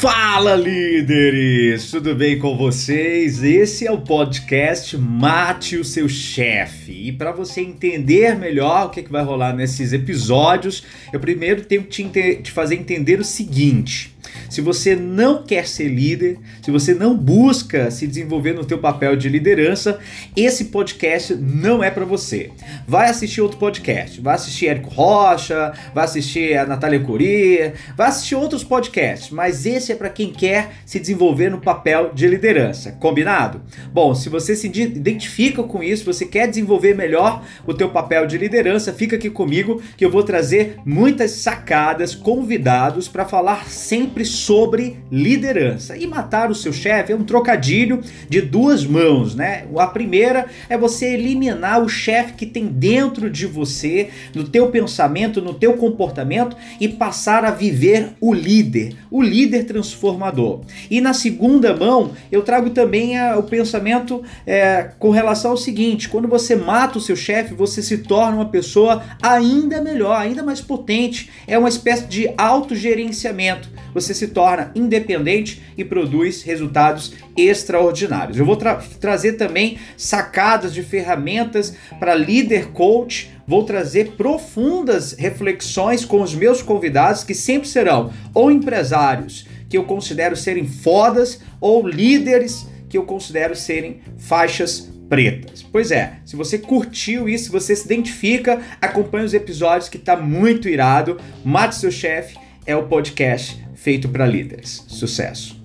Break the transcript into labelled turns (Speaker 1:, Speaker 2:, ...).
Speaker 1: Fala líderes, tudo bem com vocês? Esse é o podcast Mate o seu chefe. E para você entender melhor o que, que vai rolar nesses episódios, eu primeiro tenho que te, te fazer entender o seguinte: se você não quer ser líder, se você não busca se desenvolver no teu papel de liderança, esse podcast não é para você. Vai assistir outro podcast, vai assistir Érico Rocha, vai assistir a Natália Curia, vai assistir outros podcasts, mas esse é para quem quer se desenvolver no papel de liderança. Combinado? Bom, se você se identifica com isso, você quer desenvolver melhor o teu papel de liderança, fica aqui comigo que eu vou trazer muitas sacadas, convidados para falar sempre sempre sobre liderança. E matar o seu chefe é um trocadilho de duas mãos, né? A primeira é você eliminar o chefe que tem dentro de você, no teu pensamento, no teu comportamento e passar a viver o líder, o líder transformador. E na segunda mão, eu trago também a, o pensamento é, com relação ao seguinte: quando você mata o seu chefe, você se torna uma pessoa ainda melhor, ainda mais potente. É uma espécie de autogerenciamento. Você se torna independente e produz resultados extraordinários. Eu vou tra trazer também sacadas de ferramentas para líder coach. Vou trazer profundas reflexões com os meus convidados que sempre serão ou empresários que eu considero serem fodas ou líderes que eu considero serem faixas pretas. Pois é, se você curtiu isso, se você se identifica, acompanhe os episódios que tá muito irado. Mate seu chefe é o podcast feito para líderes. Sucesso!